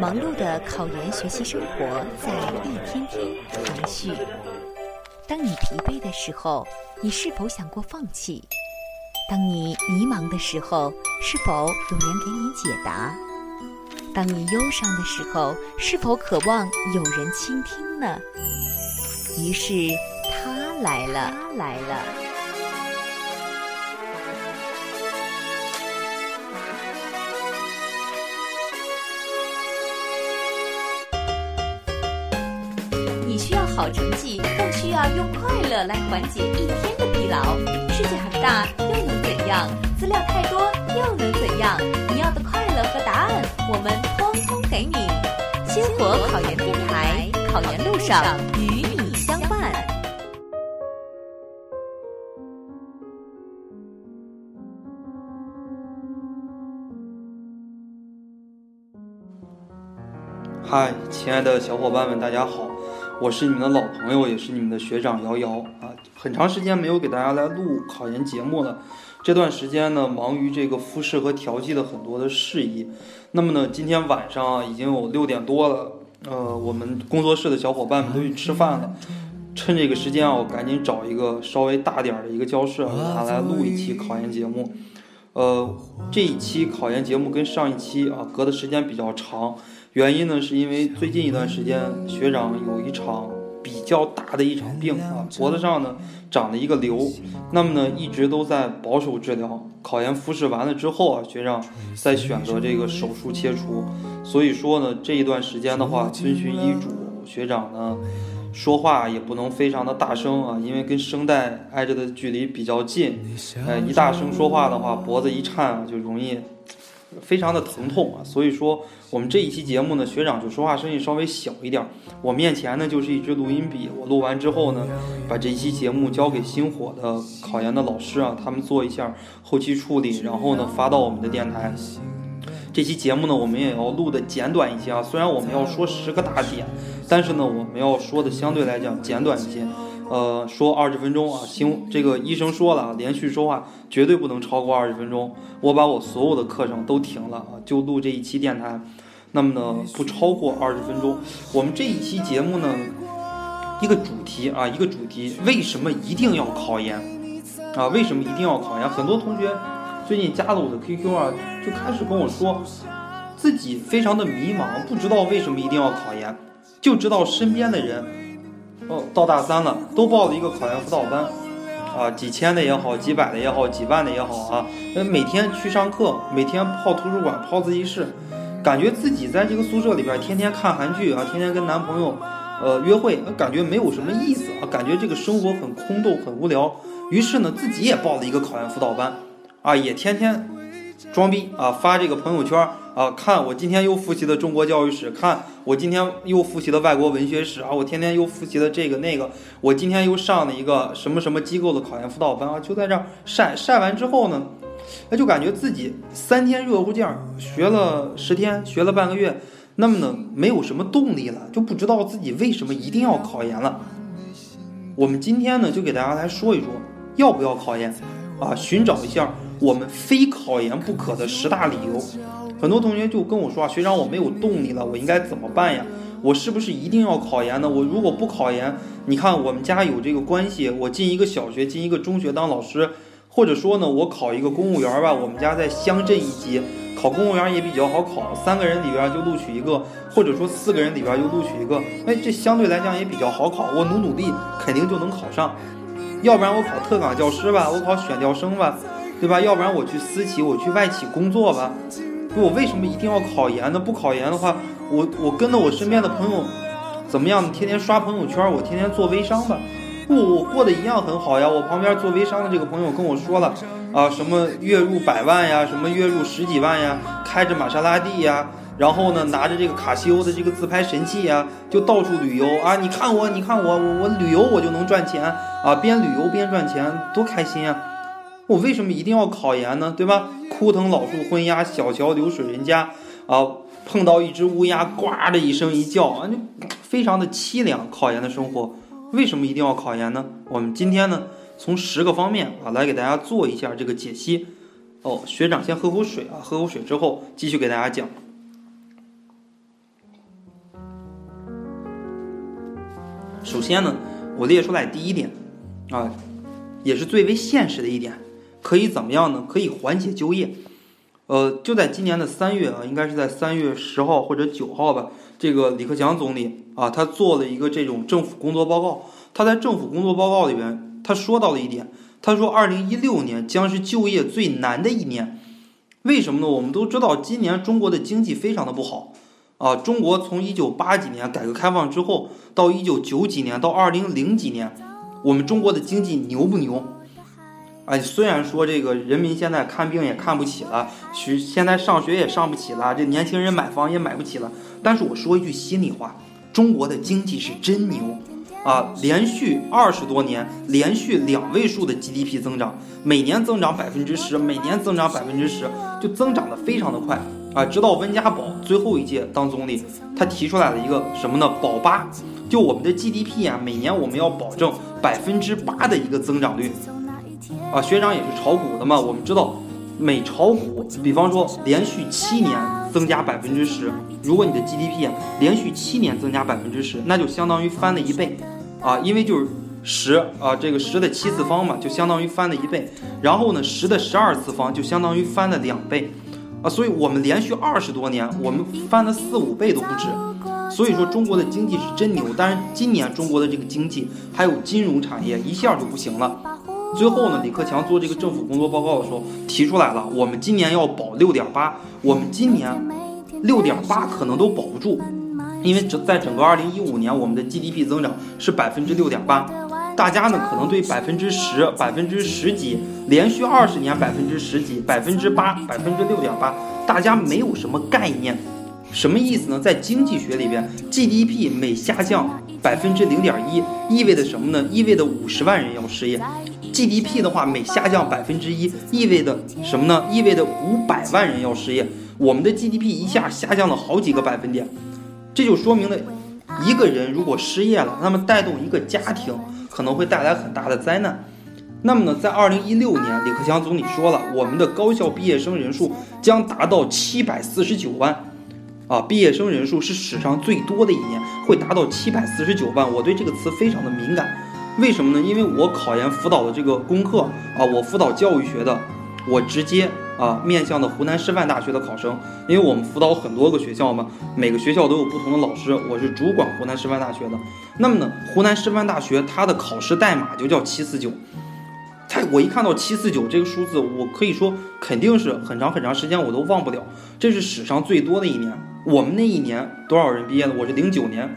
忙碌的考研学习生活在一天天延续。当你疲惫的时候，你是否想过放弃？当你迷茫的时候，是否有人给你解答？当你忧伤的时候，是否渴望有人倾听呢？于是他来了，他来了。你需要好成绩，更需要用快乐来缓解一天的疲劳。世界很大，又能怎样？资料太多，又能怎样？你要的快乐和答案，我们通通给你。星火考研电台，考研路上与你相伴。嗨，亲爱的小伙伴们，大家好。我是你们的老朋友，也是你们的学长瑶瑶啊。很长时间没有给大家来录考研节目了，这段时间呢，忙于这个复试和调剂的很多的事宜。那么呢，今天晚上，已经有六点多了，呃，我们工作室的小伙伴们都去吃饭了。趁这个时间啊，我赶紧找一个稍微大点儿的一个教室，给大家来录一期考研节目。呃，这一期考研节目跟上一期啊隔的时间比较长。原因呢，是因为最近一段时间学长有一场比较大的一场病啊，脖子上呢长了一个瘤，那么呢一直都在保守治疗。考研复试完了之后啊，学长再选择这个手术切除。所以说呢，这一段时间的话，遵循医嘱，学长呢说话也不能非常的大声啊，因为跟声带挨着的距离比较近，呃，一大声说话的话，脖子一颤啊就容易。非常的疼痛啊，所以说我们这一期节目呢，学长就说话声音稍微小一点。我面前呢就是一支录音笔，我录完之后呢，把这一期节目交给星火的考研的老师啊，他们做一下后期处理，然后呢发到我们的电台。这期节目呢，我们也要录的简短一些啊，虽然我们要说十个大点，但是呢，我们要说的相对来讲简短一些。呃，说二十分钟啊，行，这个医生说了啊，连续说话绝对不能超过二十分钟。我把我所有的课程都停了啊，就录这一期电台。那么呢，不超过二十分钟。我们这一期节目呢，一个主题啊，一个主题，为什么一定要考研啊？为什么一定要考研？很多同学最近加了我的 QQ 啊，就开始跟我说，自己非常的迷茫，不知道为什么一定要考研，就知道身边的人。哦，到大三了，都报了一个考研辅导班，啊，几千的也好，几百的也好，几万的也好啊，每天去上课，每天泡图书馆，泡自习室，感觉自己在这个宿舍里边天天看韩剧啊，天天跟男朋友，呃，约会，感觉没有什么意思啊，感觉这个生活很空洞，很无聊。于是呢，自己也报了一个考研辅导班，啊，也天天装逼啊，发这个朋友圈。啊，看我今天又复习的中国教育史，看我今天又复习的外国文学史啊，我天天又复习的这个那个，我今天又上了一个什么什么机构的考研辅导班啊，就在这儿晒晒完之后呢，哎，就感觉自己三天热乎劲儿，学了十天，学了半个月，那么呢，没有什么动力了，就不知道自己为什么一定要考研了。我们今天呢，就给大家来说一说，要不要考研啊？寻找一下我们非考研不可的十大理由。很多同学就跟我说啊，学长，我没有动力了，我应该怎么办呀？我是不是一定要考研呢？我如果不考研，你看我们家有这个关系，我进一个小学，进一个中学当老师，或者说呢，我考一个公务员吧，我们家在乡镇一级，考公务员也比较好考，三个人里边就录取一个，或者说四个人里边就录取一个，哎，这相对来讲也比较好考，我努努力肯定就能考上。要不然我考特岗教师吧，我考选调生吧，对吧？要不然我去私企，我去外企工作吧。我为什么一定要考研呢？不考研的话，我我跟着我身边的朋友怎么样？天天刷朋友圈，我天天做微商吧。不，我过得一样很好呀。我旁边做微商的这个朋友跟我说了啊，什么月入百万呀，什么月入十几万呀，开着玛莎拉蒂呀，然后呢拿着这个卡西欧的这个自拍神器呀，就到处旅游啊。你看我，你看我，我我旅游我就能赚钱啊，边旅游边赚钱，多开心啊！我为什么一定要考研呢？对吧？枯藤老树昏鸦，小桥流水人家啊！碰到一只乌鸦，呱的一声一叫啊，就非常的凄凉。考研的生活，为什么一定要考研呢？我们今天呢从十个方面啊来给大家做一下这个解析。哦学长先喝口水啊喝口水之后继续给大家讲。首先呢我列出来第一点啊也是最为现实的一点可以怎么样呢？可以缓解就业。呃就在今年的三月啊应该是在三月十号或者九号吧这个李克强总理啊，他做了一个这种政府工作报告。他在政府工作报告里边，他说到了一点，他说二零一六年将是就业最难的一年。为什么呢？我们都知道，今年中国的经济非常的不好啊。中国从一九八几年改革开放之后，到一九九几年，到二零零几年，我们中国的经济牛不牛？哎，虽然说这个人民现在看病也看不起了，学现在上学也上不起了，这年轻人买房也买不起了。但是我说一句心里话，中国的经济是真牛啊！连续二十多年，连续两位数的 GDP 增长，每年增长百分之十，每年增长百分之十，就增长的非常的快啊！直到温家宝最后一届当总理，他提出来了一个什么呢？保八，就我们的 GDP 啊，每年我们要保证百分之八的一个增长率。啊，学长也是炒股的嘛，我们知道，每炒股，比方说连续七年增加百分之十，如果你的 GDP 连续七年增加百分之十，那就相当于翻了一倍，啊，因为就是十啊，这个十的七次方嘛，就相当于翻了一倍，然后呢，十的十二次方就相当于翻了两倍，啊，所以我们连续二十多年，我们翻了四五倍都不止，所以说中国的经济是真牛，但是今年中国的这个经济还有金融产业一下就不行了。最后呢，李克强做这个政府工作报告的时候提出来了，我们今年要保六点八，我们今年六点八可能都保不住，因为整在整个二零一五年，我们的 GDP 增长是百分之六点八，大家呢可能对百分之十、百分之十几，连续二十年百分之十几、百分之八、百分之六点八，大家没有什么概念，什么意思呢？在经济学里边，GDP 每下降百分之零点一，意味着什么呢？意味着五十万人要失业。GDP 的话，每下降百分之一，意味着什么呢？意味着五百万人要失业。我们的 GDP 一下下降了好几个百分点，这就说明了，一个人如果失业了，那么带动一个家庭可能会带来很大的灾难。那么呢，在二零一六年，李克强总理说了，我们的高校毕业生人数将达到七百四十九万，啊，毕业生人数是史上最多的一年，会达到七百四十九万。我对这个词非常的敏感。为什么呢？因为我考研辅导的这个功课啊，我辅导教育学的，我直接啊面向的湖南师范大学的考生，因为我们辅导很多个学校嘛，每个学校都有不同的老师，我是主管湖南师范大学的。那么呢，湖南师范大学它的考试代码就叫七四九。它我一看到七四九这个数字，我可以说肯定是很长很长时间我都忘不了，这是史上最多的一年。我们那一年多少人毕业的？我是零九年。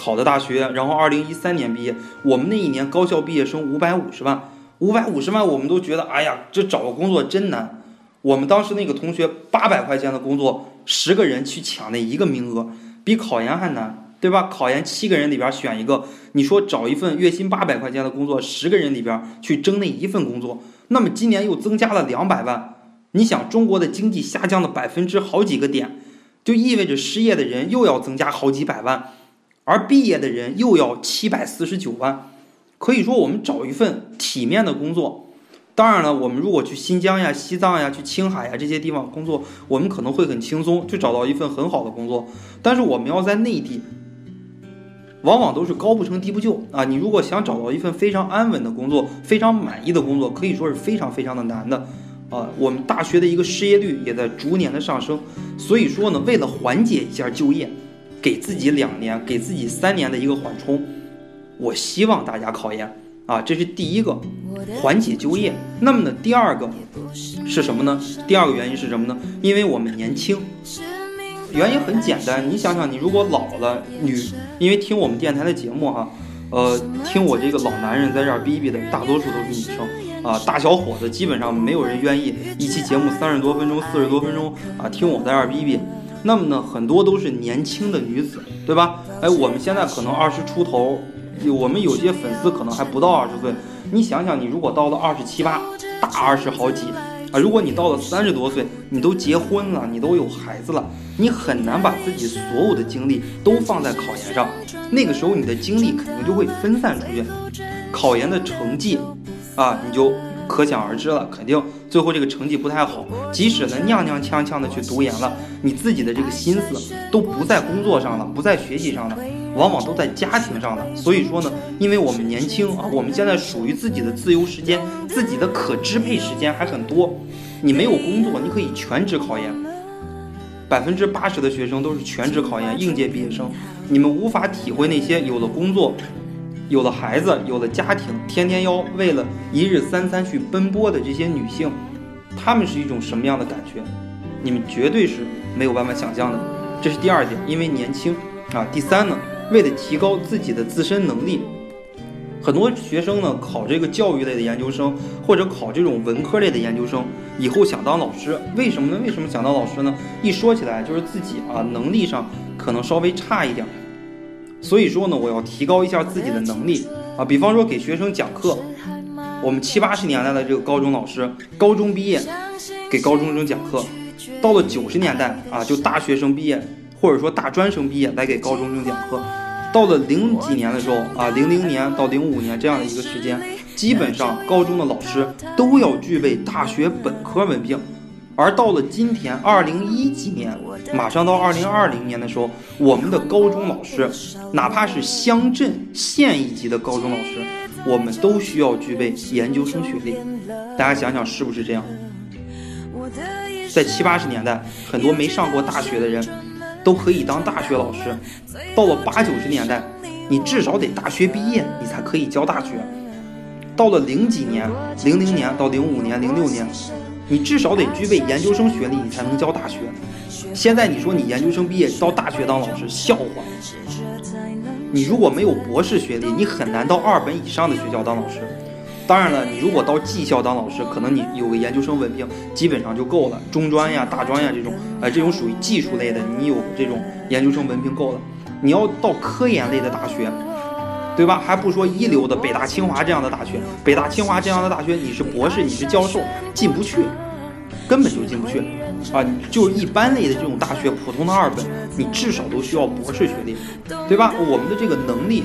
考的大学，然后二零一三年毕业，我们那一年高校毕业生五百五十万，五百五十万，我们都觉得，哎呀，这找个工作真难。我们当时那个同学八百块钱的工作，十个人去抢那一个名额，比考研还难，对吧？考研七个人里边选一个，你说找一份月薪八百块钱的工作，十个人里边去争那一份工作，那么今年又增加了两百万，你想中国的经济下降了百分之好几个点，就意味着失业的人又要增加好几百万。而毕业的人又要七百四十九万，可以说我们找一份体面的工作。当然了，我们如果去新疆呀、西藏呀、去青海呀这些地方工作，我们可能会很轻松，就找到一份很好的工作。但是我们要在内地，往往都是高不成低不就啊！你如果想找到一份非常安稳的工作、非常满意的工作，可以说是非常非常的难的啊！我们大学的一个失业率也在逐年的上升，所以说呢，为了缓解一下就业。给自己两年，给自己三年的一个缓冲，我希望大家考研啊，这是第一个缓解就业。那么呢，第二个是什么呢？第二个原因是什么呢？因为我们年轻，原因很简单，你想想，你如果老了，女，因为听我们电台的节目哈，呃，听我这个老男人在这儿逼逼的，大多数都是女生啊，大小伙子基本上没有人愿意一期节目三十多分钟、四十多分钟啊，听我在这儿逼逼。那么呢，很多都是年轻的女子，对吧？哎，我们现在可能二十出头，我们有些粉丝可能还不到二十岁。你想想，你如果到了二十七八，大二十好几啊，如果你到了三十多岁，你都结婚了，你都有孩子了，你很难把自己所有的精力都放在考研上。那个时候，你的精力肯定就会分散出去，考研的成绩啊，你就。可想而知了，肯定最后这个成绩不太好。即使呢踉踉跄跄的去读研了，你自己的这个心思都不在工作上了，不在学习上了，往往都在家庭上了。所以说呢，因为我们年轻啊，我们现在属于自己的自由时间，自己的可支配时间还很多。你没有工作，你可以全职考研。百分之八十的学生都是全职考研，应届毕业生，你们无法体会那些有了工作、有了孩子、有了家庭，天天要为了一日三餐去奔波的这些女性，她们是一种什么样的感觉？你们绝对是没有办法想象的。这是第二点，因为年轻啊。第三呢，为了提高自己的自身能力。很多学生呢考这个教育类的研究生，或者考这种文科类的研究生，以后想当老师，为什么呢？为什么想当老师呢？一说起来就是自己啊能力上可能稍微差一点，所以说呢我要提高一下自己的能力啊。比方说给学生讲课，我们七八十年代的这个高中老师，高中毕业给高中生讲课，到了九十年代啊就大学生毕业或者说大专生毕业来给高中生讲课。到了零几年的时候啊，零零年到零五年这样的一个时间，基本上高中的老师都要具备大学本科文凭。而到了今天二零一几年，马上到二零二零年的时候，我们的高中老师，哪怕是乡镇县一级的高中老师，我们都需要具备研究生学历。大家想想是不是这样？在七八十年代，很多没上过大学的人。都可以当大学老师，到了八九十年代，你至少得大学毕业，你才可以教大学。到了零几年，零零年到零五年、零六年，你至少得具备研究生学历，你才能教大学。现在你说你研究生毕业到大学当老师，笑话。你如果没有博士学历，你很难到二本以上的学校当老师。当然了，你如果到技校当老师，可能你有个研究生文凭，基本上就够了。中专呀、大专呀这种，呃，这种属于技术类的，你有这种研究生文凭够了。你要到科研类的大学，对吧？还不说一流的北大、清华这样的大学，北大、清华这样的大学，你是博士，你是教授，进不去，根本就进不去啊！就一般类的这种大学，普通的二本，你至少都需要博士学历，对吧？我们的这个能力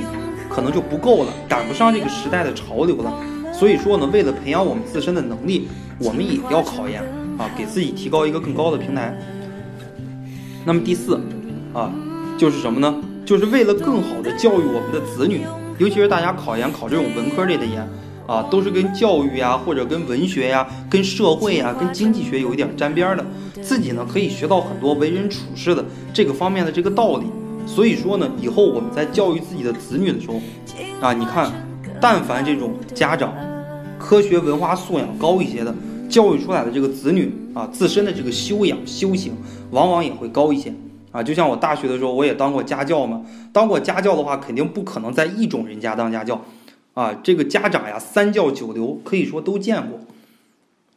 可能就不够了，赶不上这个时代的潮流了。所以说呢，为了培养我们自身的能力，我们也要考研啊，给自己提高一个更高的平台。那么第四，啊，就是什么呢？就是为了更好的教育我们的子女，尤其是大家考研考这种文科类的研，啊，都是跟教育呀，或者跟文学呀、跟社会呀、跟经济学有一点沾边的，自己呢可以学到很多为人处事的这个方面的这个道理。所以说呢，以后我们在教育自己的子女的时候，啊，你看。但凡这种家长，科学文化素养高一些的，教育出来的这个子女啊，自身的这个修养修行，往往也会高一些啊。就像我大学的时候，我也当过家教嘛。当过家教的话，肯定不可能在一种人家当家教啊。这个家长呀，三教九流，可以说都见过。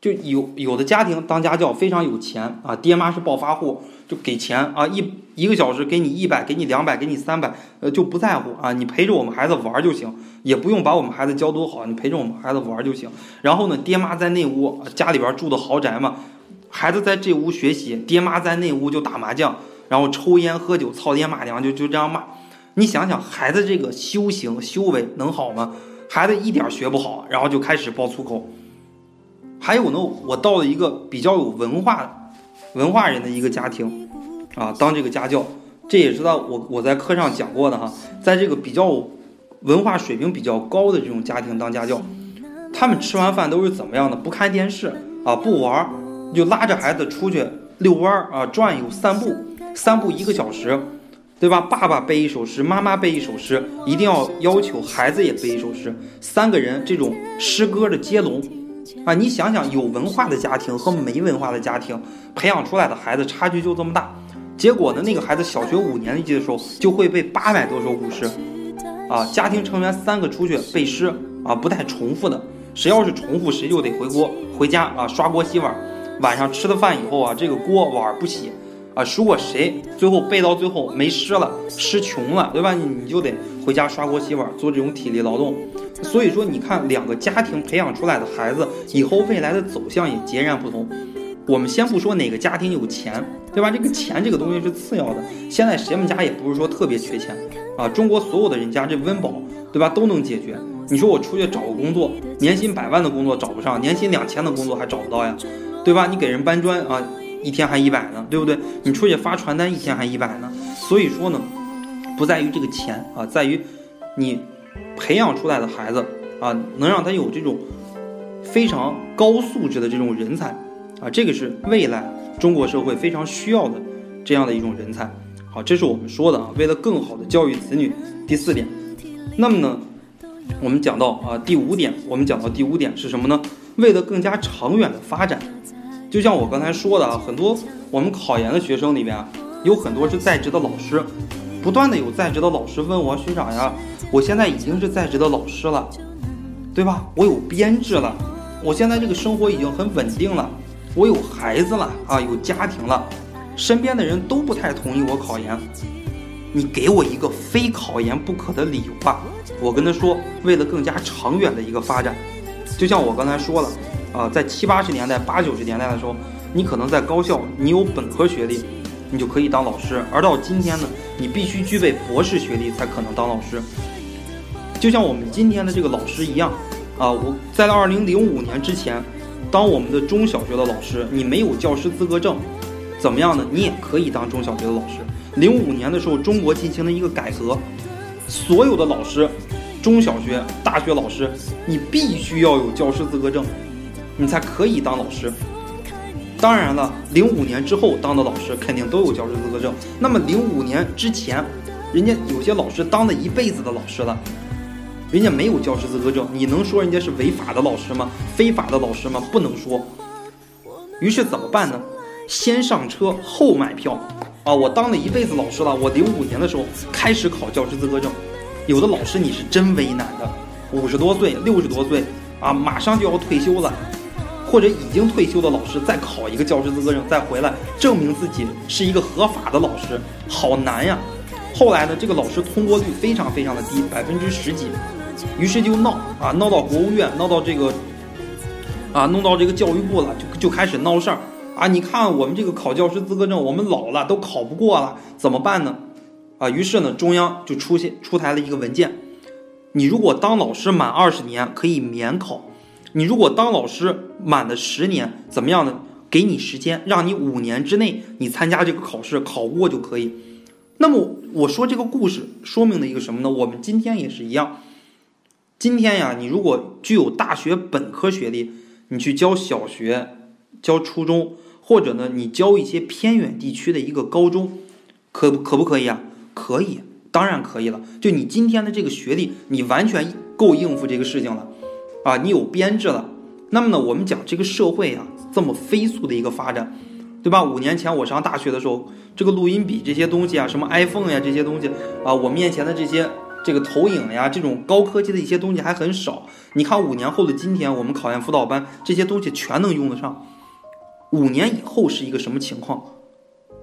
就有有的家庭当家教非常有钱啊，爹妈是暴发户。就给钱啊，一一个小时给你一百，给你两百，给你三百，呃，就不在乎啊，你陪着我们孩子玩就行，也不用把我们孩子教多好，你陪着我们孩子玩就行。然后呢，爹妈在那屋，家里边住的豪宅嘛，孩子在这屋学习，爹妈在那屋就打麻将，然后抽烟喝酒，操爹骂娘，就就这样骂。你想想，孩子这个修行修为能好吗？孩子一点学不好，然后就开始爆粗口。还有呢，我到了一个比较有文化。文化人的一个家庭，啊，当这个家教，这也知道我我在课上讲过的哈，在这个比较文化水平比较高的这种家庭当家教，他们吃完饭都是怎么样的？不看电视啊，不玩，就拉着孩子出去遛弯儿啊，转悠散步，散步一个小时，对吧？爸爸背一首诗，妈妈背一首诗，一定要要求孩子也背一首诗，三个人这种诗歌的接龙。啊，你想想，有文化的家庭和没文化的家庭培养出来的孩子差距就这么大，结果呢，那个孩子小学五年级的时候就会背八百多首古诗，啊，家庭成员三个出去背诗啊，不带重复的，谁要是重复，谁就得回锅回家啊，刷锅洗碗，晚上吃了饭以后啊，这个锅碗不洗啊，如果谁最后背到最后没诗了，诗穷了，对吧？你你就得回家刷锅洗碗，做这种体力劳动。所以说，你看两个家庭培养出来的孩子，以后未来的走向也截然不同。我们先不说哪个家庭有钱，对吧？这个钱这个东西是次要的。现在谁们家也不是说特别缺钱啊。中国所有的人家这温饱，对吧，都能解决。你说我出去找个工作，年薪百万的工作找不上，年薪两千的工作还找不到呀，对吧？你给人搬砖啊，一天还一百呢，对不对？你出去发传单，一天还一百呢。所以说呢，不在于这个钱啊，在于你培养出来的孩子啊，能让他有这种非常高素质的这种人才啊，这个是未来中国社会非常需要的这样的一种人才。好，这是我们说的啊，为了更好的教育子女，第四点。那么呢，我们讲到啊，第五点，我们讲到第五点是什么呢？为了更加长远的发展，就像我刚才说的啊，很多我们考研的学生里面，有很多是在职的老师，不断的有在职的老师问我学长呀，我现在已经是在职的老师了，对吧？我有编制了，我现在这个生活已经很稳定了，我有孩子了啊，有家庭了，身边的人都不太同意我考研，你给我一个非考研不可的理由吧。我跟他说，为了更加长远的一个发展。就像我刚才说了，啊，在七八十年代、八九十年代的时候，你可能在高校，你有本科学历，你就可以当老师；而到今天呢，你必须具备博士学历才可能当老师。就像我们今天的这个老师一样，啊，我在二零零五年之前，当我们的中小学的老师，你没有教师资格证，怎么样呢？你也可以当中小学的老师。零五年的时候，中国进行了一个改革，所有的老师。中小学、大学老师，你必须要有教师资格证，你才可以当老师。当然了，零五年之后当的老师肯定都有教师资格证。那么零五年之前，人家有些老师当了一辈子的老师了，人家没有教师资格证，你能说人家是违法的老师吗？非法的老师吗？不能说。于是怎么办呢？先上车后买票啊！我当了一辈子老师了，我零五年的时候开始考教师资格证。有的老师你是真为难的，五十多岁、六十多岁啊，马上就要退休了，或者已经退休的老师再考一个教师资格证，再回来证明自己是一个合法的老师，好难呀。后来呢，这个老师通过率非常非常的低，百分之十几，于是就闹啊，闹到国务院，闹到这个啊，弄到这个教育部了，就就开始闹事儿啊。你看我们这个考教师资格证，我们老了都考不过了，怎么办呢？啊，于是呢，中央就出现出台了一个文件，你如果当老师满二十年可以免考，你如果当老师满了十年，怎么样呢？给你时间，让你五年之内你参加这个考试，考过就可以。那么我说这个故事说明了一个什么呢？我们今天也是一样，今天呀，你如果具有大学本科学历，你去教小学、教初中，或者呢，你教一些偏远地区的一个高中，可可不可以啊？可以，当然可以了。就你今天的这个学历，你完全够应付这个事情了，啊，你有编制了。那么呢，我们讲这个社会啊，这么飞速的一个发展，对吧？五年前我上大学的时候，这个录音笔这些东西啊，什么 iPhone 呀这些东西啊，我面前的这些这个投影呀，这种高科技的一些东西还很少。你看五年后的今天，我们考研辅导班这些东西全能用得上。五年以后是一个什么情况？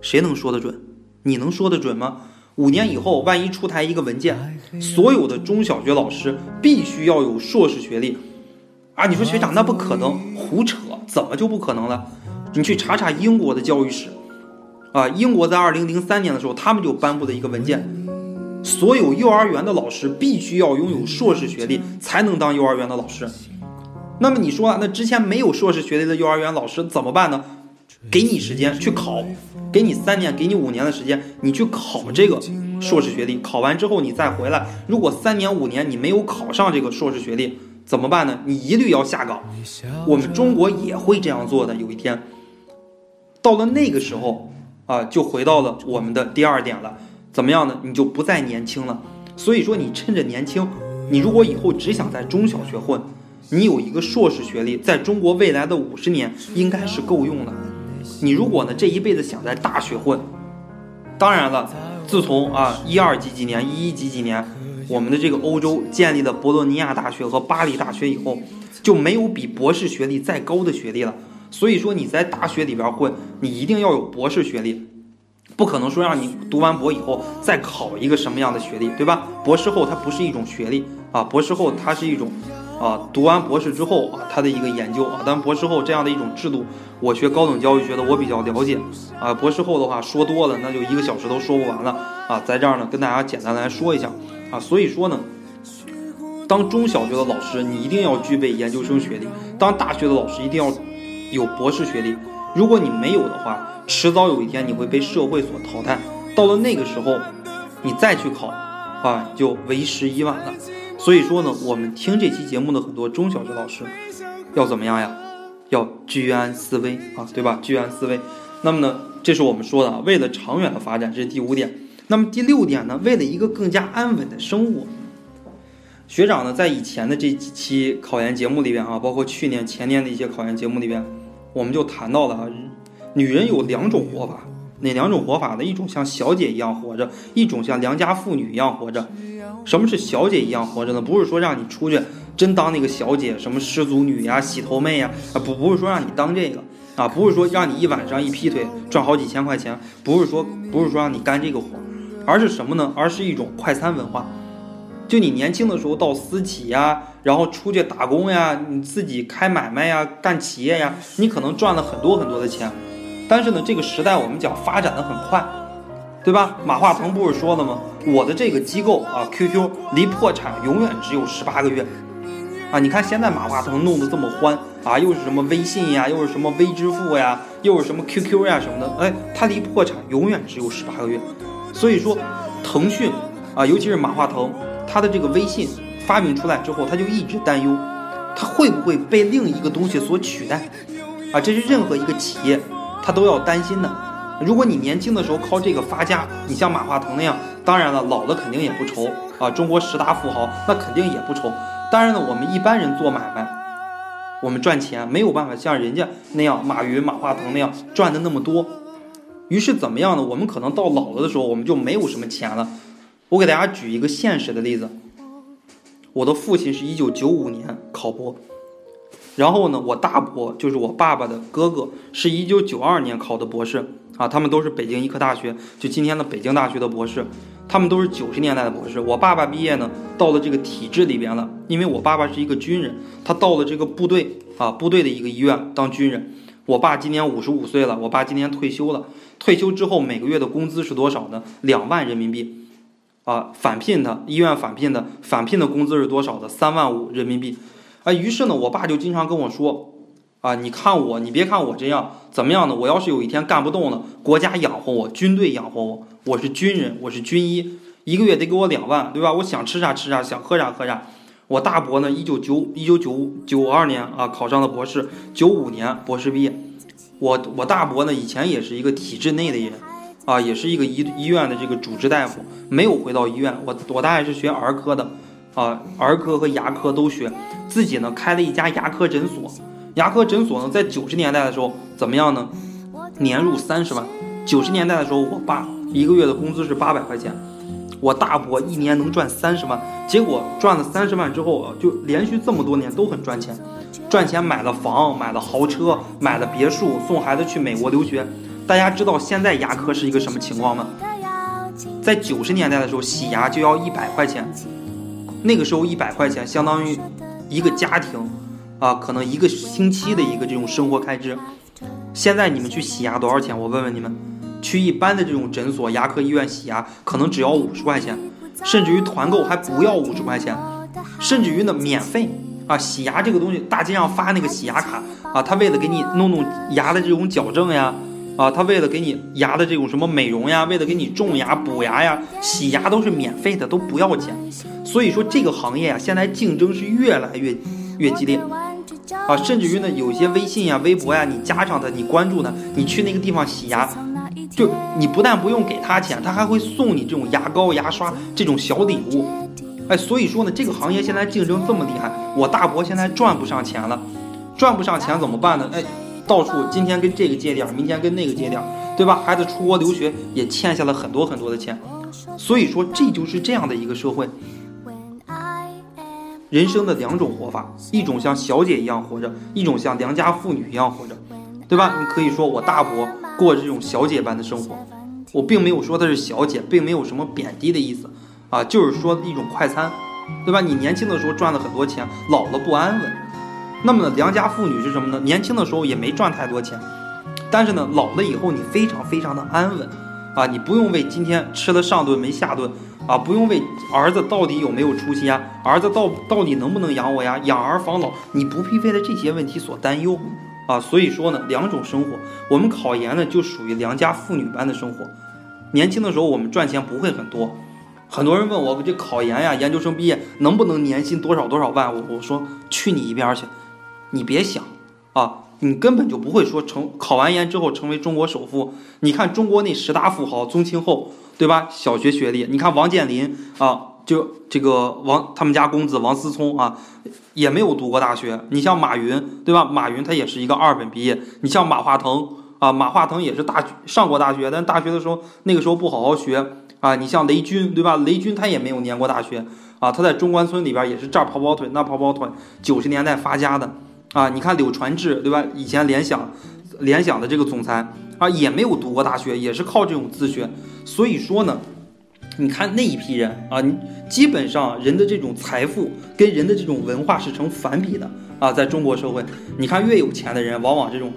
谁能说得准？你能说得准吗？五年以后，万一出台一个文件，所有的中小学老师必须要有硕士学历，啊，你说学长那不可能，胡扯，怎么就不可能了？你去查查英国的教育史，啊，英国在二零零三年的时候，他们就颁布了一个文件，所有幼儿园的老师必须要拥有硕士学历才能当幼儿园的老师。那么你说，那之前没有硕士学历的幼儿园老师怎么办呢？给你时间去考。给你三年，给你五年的时间，你去考这个硕士学历。考完之后你再回来。如果三年五年你没有考上这个硕士学历，怎么办呢？你一律要下岗。我们中国也会这样做的。有一天，到了那个时候啊，就回到了我们的第二点了。怎么样呢？你就不再年轻了。所以说，你趁着年轻，你如果以后只想在中小学混，你有一个硕士学历，在中国未来的五十年应该是够用的。你如果呢这一辈子想在大学混，当然了，自从啊一二几几年、一一几几年，我们的这个欧洲建立了博洛尼亚大学和巴黎大学以后，就没有比博士学历再高的学历了。所以说你在大学里边混，你一定要有博士学历，不可能说让你读完博以后再考一个什么样的学历，对吧？博士后它不是一种学历啊，博士后它是一种。啊，读完博士之后啊，它的一个研究啊，但博士后这样的一种制度，我学高等教育学的，我比较了解。啊，博士后的话说多了，那就一个小时都说不完了啊。在这儿呢，跟大家简单来说一下啊。所以说呢，当中小学的老师，你一定要具备研究生学历；当大学的老师，一定要有博士学历。如果你没有的话，迟早有一天你会被社会所淘汰。到了那个时候，你再去考，啊，就为时已晚了。所以说呢，我们听这期节目的很多中小学老师，要怎么样呀？要居安思危啊，对吧？居安思危。那么呢，这是我们说的，为了长远的发展，这是第五点。那么第六点呢，为了一个更加安稳的生活，学长呢，在以前的这几期考研节目里边啊，包括去年、前年的一些考研节目里边，我们就谈到了啊，女人有两种活法，哪两种活法呢？一种像小姐一样活着，一种像良家妇女一样活着。什么是小姐一样活着呢？不是说让你出去真当那个小姐，什么失足女呀、洗头妹呀，啊不，不是说让你当这个。啊，不是说让你一晚上一劈腿赚好几千块钱，不是说不是说让你干这个活，而是什么呢？而是一种快餐文化。就你年轻的时候到私企呀，然后出去打工呀，你自己开买卖呀，干企业呀，你可能赚了很多很多的钱。但是呢，这个时代我们讲发展的很快，对吧？马化腾不是说了吗？我的这个机构啊，QQ 离破产永远只有十八个月。啊，你看现在马化腾弄得这么欢啊，又是什么微信呀，又是什么微支付呀，又是什么 QQ 呀什么的，哎，他离破产永远只有十八个月。所以说，腾讯啊，尤其是马化腾，他的这个微信发明出来之后，他就一直担忧，他会不会被另一个东西所取代？啊，这是任何一个企业他都要担心的。如果你年轻的时候靠这个发家，你像马化腾那样，当然了，老了肯定也不愁啊。中国十大富豪那肯定也不愁。当然了，我们一般人做买卖，我们赚钱没有办法像人家那样，马云、马化腾那样赚的那么多。于是怎么样呢？我们可能到老了的时候，我们就没有什么钱了。我给大家举一个现实的例子，我的父亲是一九九五年考博，然后呢，我大伯就是我爸爸的哥哥，是一九九二年考的博士啊，他们都是北京医科大学，就今天的北京大学的博士。他们都是九十年代的博士。我爸爸毕业呢，到了这个体制里边了，因为我爸爸是一个军人，他到了这个部队啊，部队的一个医院当军人。我爸今年五十五岁了，我爸今年退休了。退休之后每个月的工资是多少呢？两万人民币，啊，返聘的医院返聘的返聘的工资是多少的？三万五人民币，啊，于是呢，我爸就经常跟我说。啊，你看我，你别看我这样，怎么样呢？我要是有一天干不动了，国家养活我，军队养活我，我是军人，我是军医，一个月得给我两万，对吧？我想吃啥吃啥，想喝啥喝啥。我大伯呢，一九九一九九九二年啊考上了博士，九五年博士毕业。我我大伯呢，以前也是一个体制内的人，啊，也是一个医医院的这个主治大夫，没有回到医院。我我大爷是学儿科的，啊，儿科和牙科都学，自己呢开了一家牙科诊所。牙科诊所呢，在九十年代的时候怎么样呢？年入三十万。九十年代的时候，我爸一个月的工资是八百块钱，我大伯一年能赚三十万。结果赚了三十万之后，就连续这么多年都很赚钱，赚钱买了房，买了豪车，买了别墅，送孩子去美国留学。大家知道现在牙科是一个什么情况吗？在九十年代的时候，洗牙就要一百块钱，那个时候一百块钱相当于一个家庭。啊，可能一个星期的一个这种生活开支。现在你们去洗牙多少钱？我问问你们，去一般的这种诊所、牙科医院洗牙，可能只要五十块钱，甚至于团购还不要五十块钱，甚至于呢免费啊！洗牙这个东西，大街上发那个洗牙卡啊，他为了给你弄弄牙的这种矫正呀，啊，他为了给你牙的这种什么美容呀，为了给你种牙补牙呀，洗牙都是免费的，都不要钱。所以说这个行业啊，现在竞争是越来越越激烈。啊，甚至于呢，有些微信呀、微博呀，你加上他，你关注他，你去那个地方洗牙，就你不但不用给他钱，他还会送你这种牙膏、牙刷这种小礼物。哎，所以说呢，这个行业现在竞争这么厉害，我大伯现在赚不上钱了，赚不上钱怎么办呢？哎，到处今天跟这个借点，明天跟那个借点，对吧？孩子出国留学也欠下了很多很多的钱，所以说这就是这样的一个社会。人生的两种活法，一种像小姐一样活着，一种像良家妇女一样活着，对吧？你可以说我大伯过这种小姐般的生活，我并没有说她是小姐，并没有什么贬低的意思啊，就是说一种快餐，对吧？你年轻的时候赚了很多钱，老了不安稳。那么呢，良家妇女是什么呢？年轻的时候也没赚太多钱，但是呢，老了以后你非常非常的安稳啊，你不用为今天吃了上顿没下顿。啊，不用为儿子到底有没有出息啊，儿子到到底能不能养我呀？养儿防老，你不必为了这些问题所担忧，啊，所以说呢，两种生活，我们考研呢就属于良家妇女般的生活。年轻的时候我们赚钱不会很多，很多人问我这考研呀，研究生毕业能不能年薪多少多少万？我我说去你一边去，你别想啊，你根本就不会说成考完研之后成为中国首富。你看中国那十大富豪，宗庆后对吧？小学学历，你看王健林啊，就这个王他们家公子王思聪啊，也没有读过大学。你像马云对吧？马云他也是一个二本毕业。你像马化腾啊，马化腾也是大学上过大学，但大学的时候那个时候不好好学。啊，你像雷军对吧？雷军他也没有念过大学啊，他在中关村里边也是这儿跑跑腿那跑跑腿，九十年代发家的啊。你看柳传志对吧？以前联想，联想的这个总裁啊，也没有读过大学，也是靠这种自学。所以说呢，你看那一批人啊，你基本上人的这种财富跟人的这种文化是成反比的啊。在中国社会，你看越有钱的人，往往这种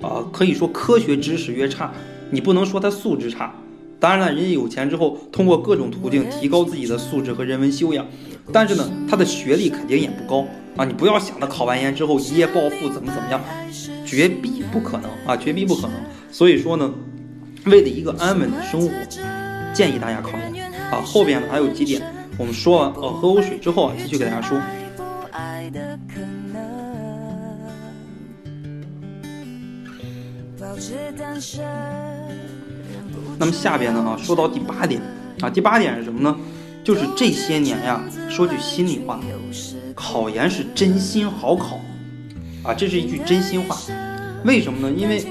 啊，可以说科学知识越差，你不能说他素质差。当然了，人家有钱之后，通过各种途径提高自己的素质和人文修养，但是呢，他的学历肯定也不高啊！你不要想着考完研之后一夜暴富怎么怎么样，绝逼不可能啊！绝逼不可能。所以说呢，为了一个安稳的生活，建议大家考研啊。后边呢还有几点，我们说完呃喝口水之后啊，继续给大家说。那么下边呢啊，说到第八点啊，第八点是什么呢？就是这些年呀，说句心里话，考研是真心好考啊，这是一句真心话。为什么呢？因为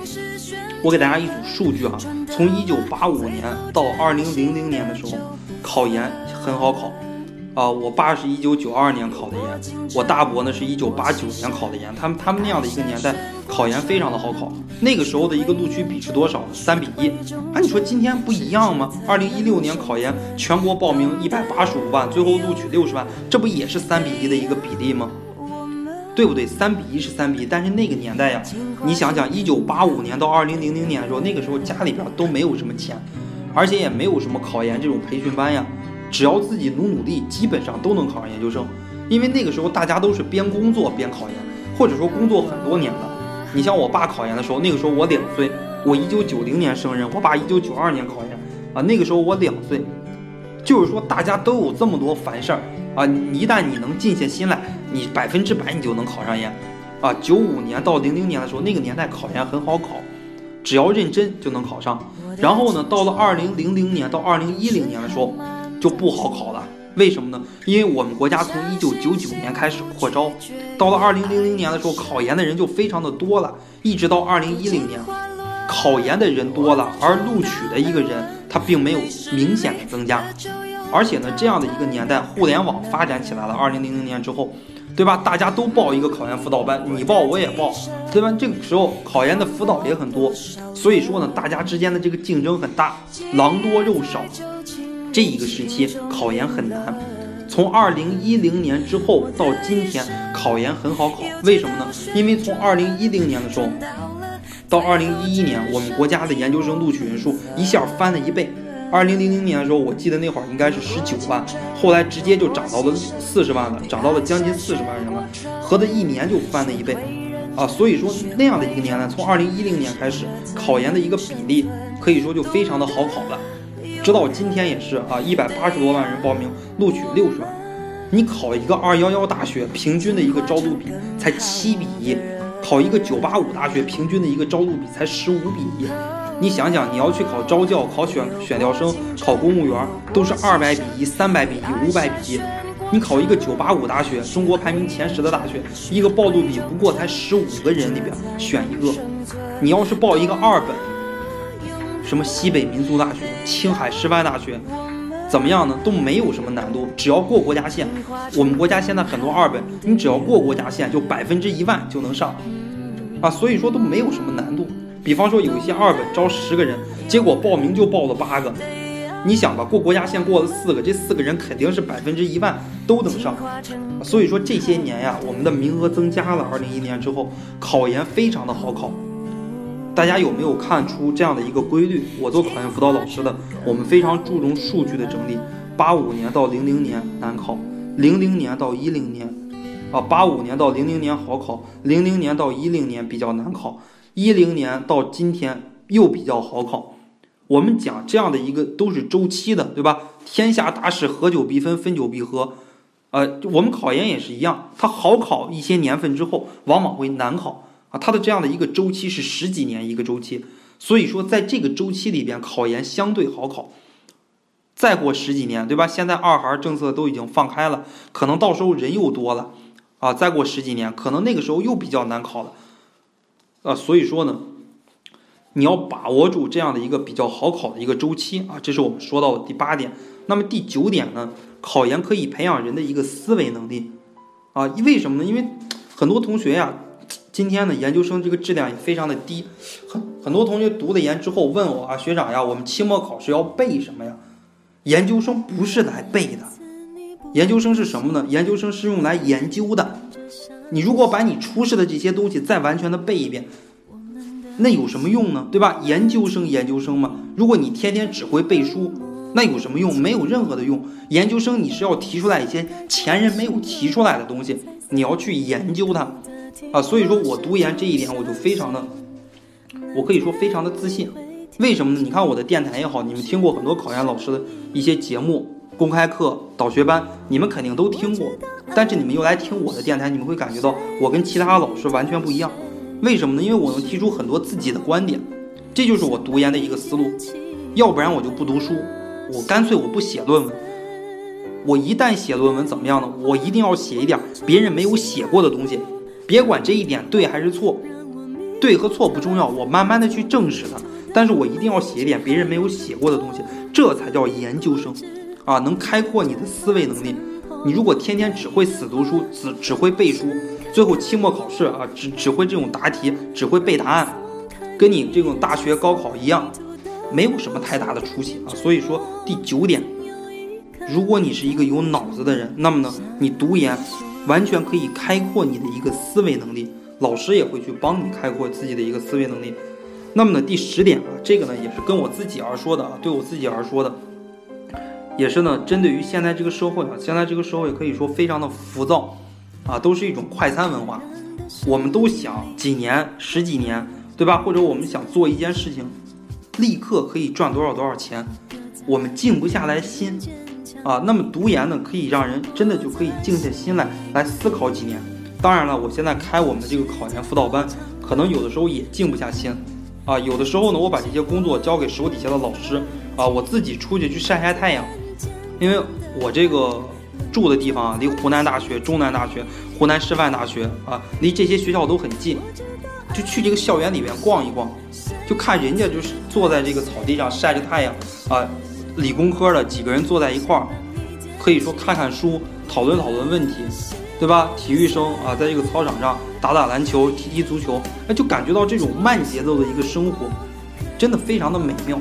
我给大家一组数据哈，从一九八五年到二零零零年的时候，考研很好考。啊，我爸是一九九二年考的研，我大伯呢是一九八九年考的研，他们他们那样的一个年代，考研非常的好考。那个时候的一个录取比是多少呢？三比一。啊，你说今天不一样吗？二零一六年考研，全国报名一百八十五万，最后录取六十万，这不也是三比一的一个比例吗？对不对？三比一是三比一，但是那个年代呀，你想想，一九八五年到二零零零年的时候，那个时候家里边都没有什么钱，而且也没有什么考研这种培训班呀。只要自己努努力，基本上都能考上研究生。因为那个时候大家都是边工作边考研，或者说工作很多年的。你像我爸考研的时候，那个时候我两岁，我一九九零年生人，我爸一九九二年考研啊，那个时候我两岁。就是说大家都有这么多烦事儿啊，一旦你能静下心来，你百分之百你就能考上研啊。九五年到零零年的时候，那个年代考研很好考，只要认真就能考上。然后呢，到了二零零零年到二零一零年的时候。就不好考了，为什么呢？因为我们国家从一九九九年开始扩招，到了二零零零年的时候，考研的人就非常的多了，一直到二零一零年，考研的人多了，而录取的一个人他并没有明显的增加，而且呢，这样的一个年代，互联网发展起来了，二零零零年之后，对吧？大家都报一个考研辅导班，你报我也报，对吧？这个时候考研的辅导也很多，所以说呢，大家之间的这个竞争很大，狼多肉少。这一个时期考研很难，从二零一零年之后到今天，考研很好考。为什么呢？因为从二零一零年的时候到二零一一年，我们国家的研究生录取人数一下翻了一倍。二零零零年的时候，我记得那会儿应该是十九万，后来直接就涨到了四十万了，涨到了将近四十万人了，合着一年就翻了一倍啊！所以说那样的一个年代，从二零一零年开始，考研的一个比例可以说就非常的好考了。直到今天也是啊，一百八十多万人报名，录取六十万。你考一个二幺幺大学，平均的一个招录比才七比一；考一个九八五大学，平均的一个招录比才十五比一。你想想，你要去考招教、考选选调生、考公务员，都是二百比一、三百比一、五百比一。你考一个九八五大学，中国排名前十的大学，一个报录比不过才十五个人里边选一个。你要是报一个二本。什么西北民族大学、青海师范大学，怎么样呢？都没有什么难度，只要过国家线。我们国家现在很多二本，你只要过国家线，就百分之一万就能上，啊，所以说都没有什么难度。比方说有一些二本招十个人，结果报名就报了八个，你想吧，过国家线过了四个，这四个人肯定是百分之一万都能上。所以说这些年呀，我们的名额增加了，二零一年之后考研非常的好考。大家有没有看出这样的一个规律？我做考研辅导老师的，我们非常注重数据的整理。八五年到零零年难考，零零年到一零年，啊，八五年到零零年好考，零零年到一零年比较难考，一零年到今天又比较好考。我们讲这样的一个都是周期的，对吧？天下大事，合久必分，分久必合。呃，我们考研也是一样，它好考一些年份之后，往往会难考啊。它的这样的一个周期是十几年一个周期，所以说在这个周期里边，考研相对好考。再过十几年，对吧？现在二孩政策都已经放开了，可能到时候人又多了啊。再过十几年，可能那个时候又比较难考了啊。所以说呢，你要把握住这样的一个比较好考的一个周期啊。这是我们说到的第八点。那么第九点呢？考研可以培养人的一个思维能力，啊，为什么呢？因为很多同学呀，今天的研究生这个质量也非常的低，很很多同学读了研之后问我啊，学长呀，我们期末考试要背什么呀？研究生不是来背的，研究生是什么呢？研究生是用来研究的。你如果把你初试的这些东西再完全的背一遍，那有什么用呢？对吧？研究生研究生嘛，如果你天天只会背书。那有什么用？没有任何的用。研究生你是要提出来一些前人没有提出来的东西，你要去研究它，啊，所以说我读研这一点我就非常的，我可以说非常的自信。为什么呢？你看我的电台也好，你们听过很多考研老师的一些节目、公开课、导学班，你们肯定都听过。但是你们又来听我的电台，你们会感觉到我跟其他老师完全不一样。为什么呢？因为我能提出很多自己的观点，这就是我读研的一个思路。要不然我就不读书。我干脆我不写论文，我一旦写论文怎么样呢？我一定要写一点别人没有写过的东西，别管这一点对还是错，对和错不重要，我慢慢的去证实它。但是我一定要写一点别人没有写过的东西，这才叫研究生，啊，能开阔你的思维能力。你如果天天只会死读书，只只会背书，最后期末考试啊，只只会这种答题，只会背答案，跟你这种大学高考一样。没有什么太大的出息啊，所以说第九点，如果你是一个有脑子的人，那么呢，你读研完全可以开阔你的一个思维能力，老师也会去帮你开阔自己的一个思维能力。那么呢，第十点啊，这个呢也是跟我自己而说的啊，对我自己而说的，也是呢针对于现在这个社会啊，现在这个社会可以说非常的浮躁啊，都是一种快餐文化，我们都想几年、十几年，对吧？或者我们想做一件事情。立刻可以赚多少多少钱，我们静不下来心啊。那么读研呢，可以让人真的就可以静下心来来思考几年。当然了，我现在开我们的这个考研辅导班，可能有的时候也静不下心啊。有的时候呢，我把这些工作交给手底下的老师啊，我自己出去去晒晒太阳。因为我这个住的地方离湖南大学、中南大学、湖南师范大学啊，离这些学校都很近，就去这个校园里面逛一逛。就看人家就是坐在这个草地上晒着太阳啊，理工科的几个人坐在一块儿，可以说看看书，讨论讨论问题，对吧？体育生啊，在这个操场上打打篮球，踢踢足球，哎，就感觉到这种慢节奏的一个生活，真的非常的美妙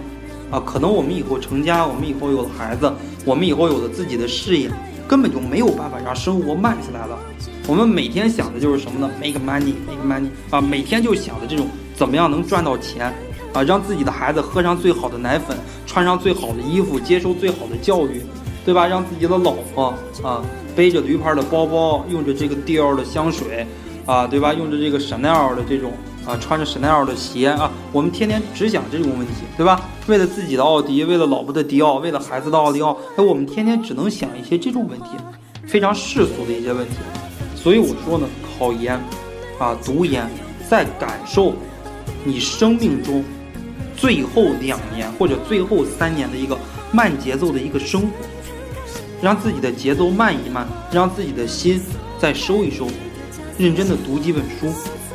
啊！可能我们以后成家，我们以后有了孩子，我们以后有了自己的事业，根本就没有办法让生活慢下来了。我们每天想的就是什么呢？Make money，make money 啊，每天就想着这种。怎么样能赚到钱啊？让自己的孩子喝上最好的奶粉，穿上最好的衣服，接受最好的教育，对吧？让自己的老婆啊背着驴牌的包包，用着这个迪奥的香水啊，对吧？用着这个 Chanel 的这种啊，穿着 Chanel 的鞋啊，我们天天只想这种问题，对吧？为了自己的奥迪，为了老婆的迪奥，为了孩子的奥利奥，哎，我们天天只能想一些这种问题，非常世俗的一些问题。所以我说呢，考研啊，读研，在感受。你生命中最后两年或者最后三年的一个慢节奏的一个生活，让自己的节奏慢一慢，让自己的心再收一收，认真的读几本书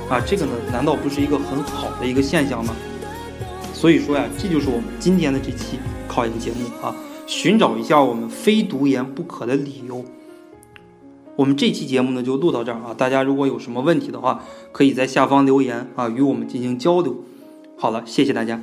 啊，这个呢，难道不是一个很好的一个现象吗？所以说呀，这就是我们今天的这期考研节目啊，寻找一下我们非读研不可的理由。我们这期节目呢就录到这儿啊！大家如果有什么问题的话，可以在下方留言啊，与我们进行交流。好了，谢谢大家。